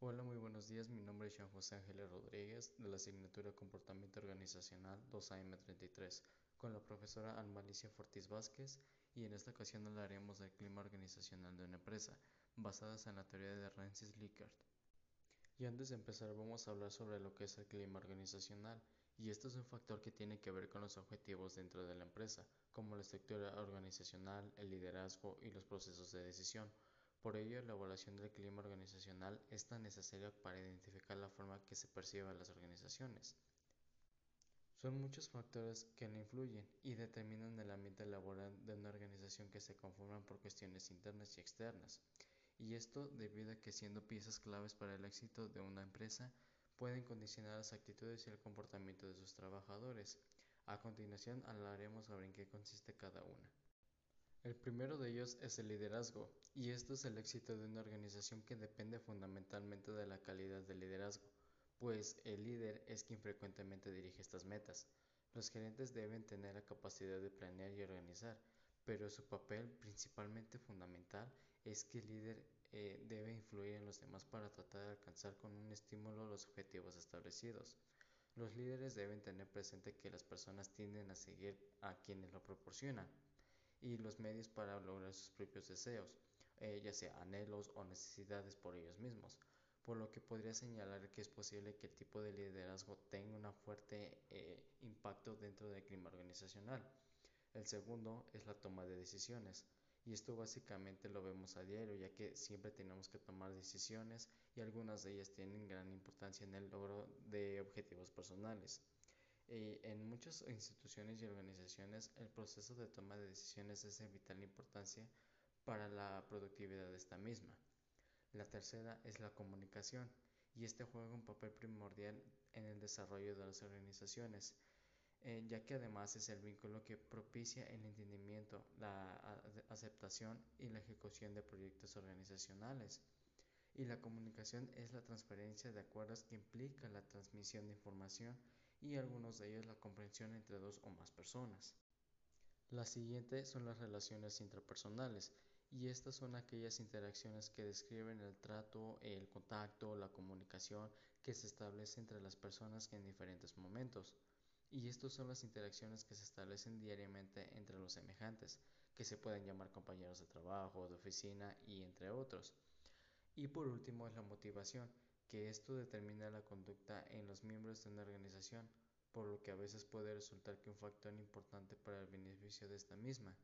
Hola, muy buenos días. Mi nombre es Jean José Ángeles Rodríguez de la asignatura Comportamiento Organizacional 2AM33 con la profesora Almalicia Fortis Vázquez y en esta ocasión hablaremos del clima organizacional de una empresa basadas en la teoría de Rensis Likert. Y antes de empezar vamos a hablar sobre lo que es el clima organizacional y esto es un factor que tiene que ver con los objetivos dentro de la empresa, como la estructura organizacional, el liderazgo y los procesos de decisión. Por ello, la evaluación del clima organizacional es tan necesaria para identificar la forma que se perciben las organizaciones. Son muchos factores que le influyen y determinan el ambiente laboral de una organización que se conforman por cuestiones internas y externas. Y esto debido a que siendo piezas claves para el éxito de una empresa, pueden condicionar las actitudes y el comportamiento de sus trabajadores. A continuación hablaremos sobre en qué consiste cada una. El primero de ellos es el liderazgo, y esto es el éxito de una organización que depende fundamentalmente de la calidad del liderazgo, pues el líder es quien frecuentemente dirige estas metas. Los gerentes deben tener la capacidad de planear y organizar, pero su papel principalmente fundamental es que el líder eh, debe influir en los demás para tratar de alcanzar con un estímulo los objetivos establecidos. Los líderes deben tener presente que las personas tienden a seguir a quienes lo proporcionan y los medios para lograr sus propios deseos, eh, ya sea anhelos o necesidades por ellos mismos, por lo que podría señalar que es posible que el tipo de liderazgo tenga un fuerte eh, impacto dentro del clima organizacional. El segundo es la toma de decisiones. Y esto básicamente lo vemos a diario, ya que siempre tenemos que tomar decisiones y algunas de ellas tienen gran importancia en el logro de objetivos personales. Eh, en muchas instituciones y organizaciones el proceso de toma de decisiones es de vital importancia para la productividad de esta misma. La tercera es la comunicación y este juega un papel primordial en el desarrollo de las organizaciones eh, ya que además es el vínculo que propicia el entendimiento, la aceptación y la ejecución de proyectos organizacionales. Y la comunicación es la transferencia de acuerdos que implica la transmisión de información y algunos de ellos la comprensión entre dos o más personas. La siguiente son las relaciones intrapersonales y estas son aquellas interacciones que describen el trato, el contacto, la comunicación que se establece entre las personas en diferentes momentos. Y estas son las interacciones que se establecen diariamente entre los semejantes, que se pueden llamar compañeros de trabajo, de oficina y entre otros. Y por último es la motivación, que esto determina la conducta en los miembros de una organización, por lo que a veces puede resultar que un factor importante para el beneficio de esta misma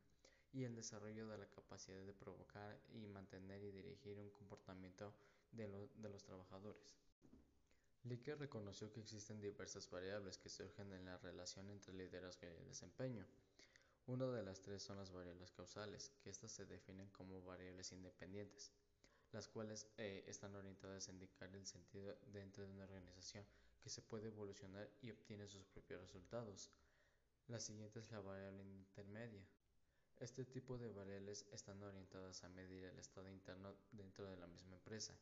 y el desarrollo de la capacidad de provocar y mantener y dirigir un comportamiento de, los trabajadores. Licker reconoció que existen diversas variables que surgen en la relación entre liderazgo y desempeño. Una de las tres son las variables causales, que estas se definen como variables independientes, las cuales eh, están orientadas a indicar el sentido dentro de una organización que se puede evolucionar y obtiene sus propios resultados. La siguiente es la variable intermedia. Este tipo de variables están orientadas a medir el estado interno dentro de la misma empresa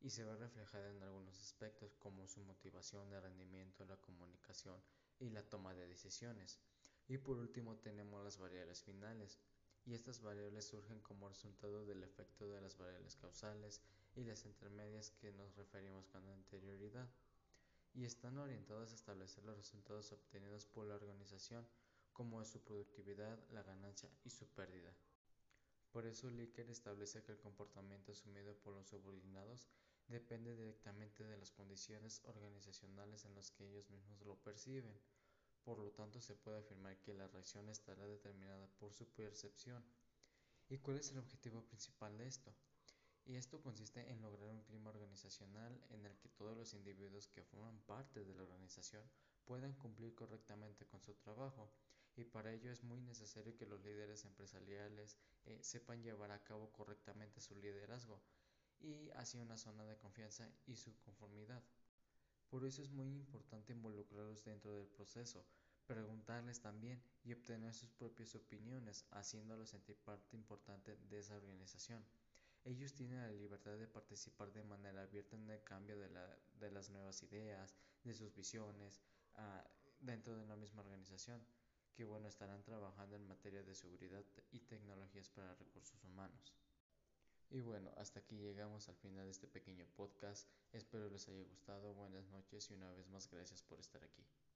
y se ve reflejada en algunos aspectos como su motivación, el rendimiento, la comunicación y la toma de decisiones. Y por último tenemos las variables finales, y estas variables surgen como resultado del efecto de las variables causales y las intermedias que nos referimos con anterioridad, y están orientadas a establecer los resultados obtenidos por la organización, como es su productividad, la ganancia y su pérdida. Por eso Licker establece que el comportamiento asumido por los subordinados depende directamente de las condiciones organizacionales en las que ellos mismos lo perciben. Por lo tanto, se puede afirmar que la reacción estará determinada por su percepción. ¿Y cuál es el objetivo principal de esto? Y esto consiste en lograr un clima organizacional en el que todos los individuos que forman parte de la organización puedan cumplir correctamente con su trabajo y para ello es muy necesario que los líderes empresariales eh, sepan llevar a cabo correctamente su liderazgo y hacia una zona de confianza y su conformidad. Por eso es muy importante involucrarlos dentro del proceso, preguntarles también y obtener sus propias opiniones, haciéndolos sentir parte importante de esa organización. Ellos tienen la libertad de participar de manera abierta en el cambio de, la, de las nuevas ideas, de sus visiones, uh, dentro de la misma organización, que bueno, estarán trabajando en materia de seguridad y tecnologías para recursos humanos. Y bueno, hasta aquí llegamos al final de este pequeño podcast. Espero les haya gustado, buenas noches y una vez más gracias por estar aquí.